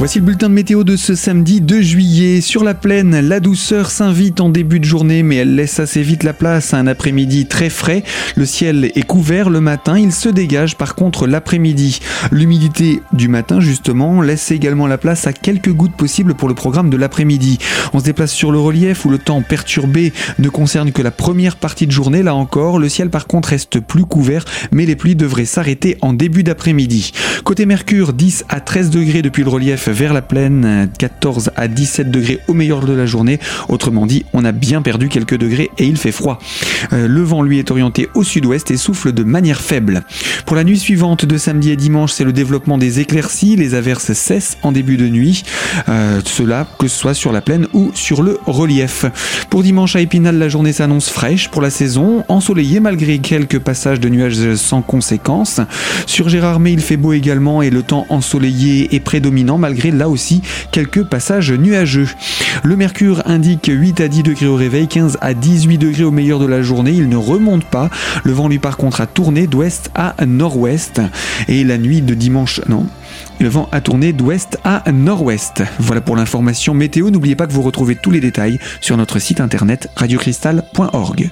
Voici le bulletin de météo de ce samedi 2 juillet. Sur la plaine, la douceur s'invite en début de journée, mais elle laisse assez vite la place à un après-midi très frais. Le ciel est couvert le matin, il se dégage par contre l'après-midi. L'humidité du matin, justement, laisse également la place à quelques gouttes possibles pour le programme de l'après-midi. On se déplace sur le relief où le temps perturbé ne concerne que la première partie de journée. Là encore, le ciel par contre reste plus couvert, mais les pluies devraient s'arrêter en début d'après-midi. Côté Mercure, 10 à 13 degrés depuis le relief vers la plaine, 14 à 17 degrés au meilleur de la journée. Autrement dit, on a bien perdu quelques degrés et il fait froid. Euh, le vent, lui, est orienté au sud-ouest et souffle de manière faible. Pour la nuit suivante de samedi et dimanche, c'est le développement des éclaircies. Les averses cessent en début de nuit. Euh, cela que ce soit sur la plaine ou sur le relief. Pour dimanche à Épinal, la journée s'annonce fraîche pour la saison, ensoleillée malgré quelques passages de nuages sans conséquence. Sur Gérardmer, il fait beau également et le temps ensoleillé est prédominant malgré là aussi quelques passages nuageux. Le mercure indique 8 à 10 degrés au réveil, 15 à 18 degrés au meilleur de la journée. Il ne remonte pas. Le vent lui par contre a tourné d'ouest à nord-ouest. Et la nuit de dimanche, non, le vent a tourné d'ouest à nord-ouest. Voilà pour l'information météo. N'oubliez pas que vous retrouvez tous les détails sur notre site internet radiocristal.org.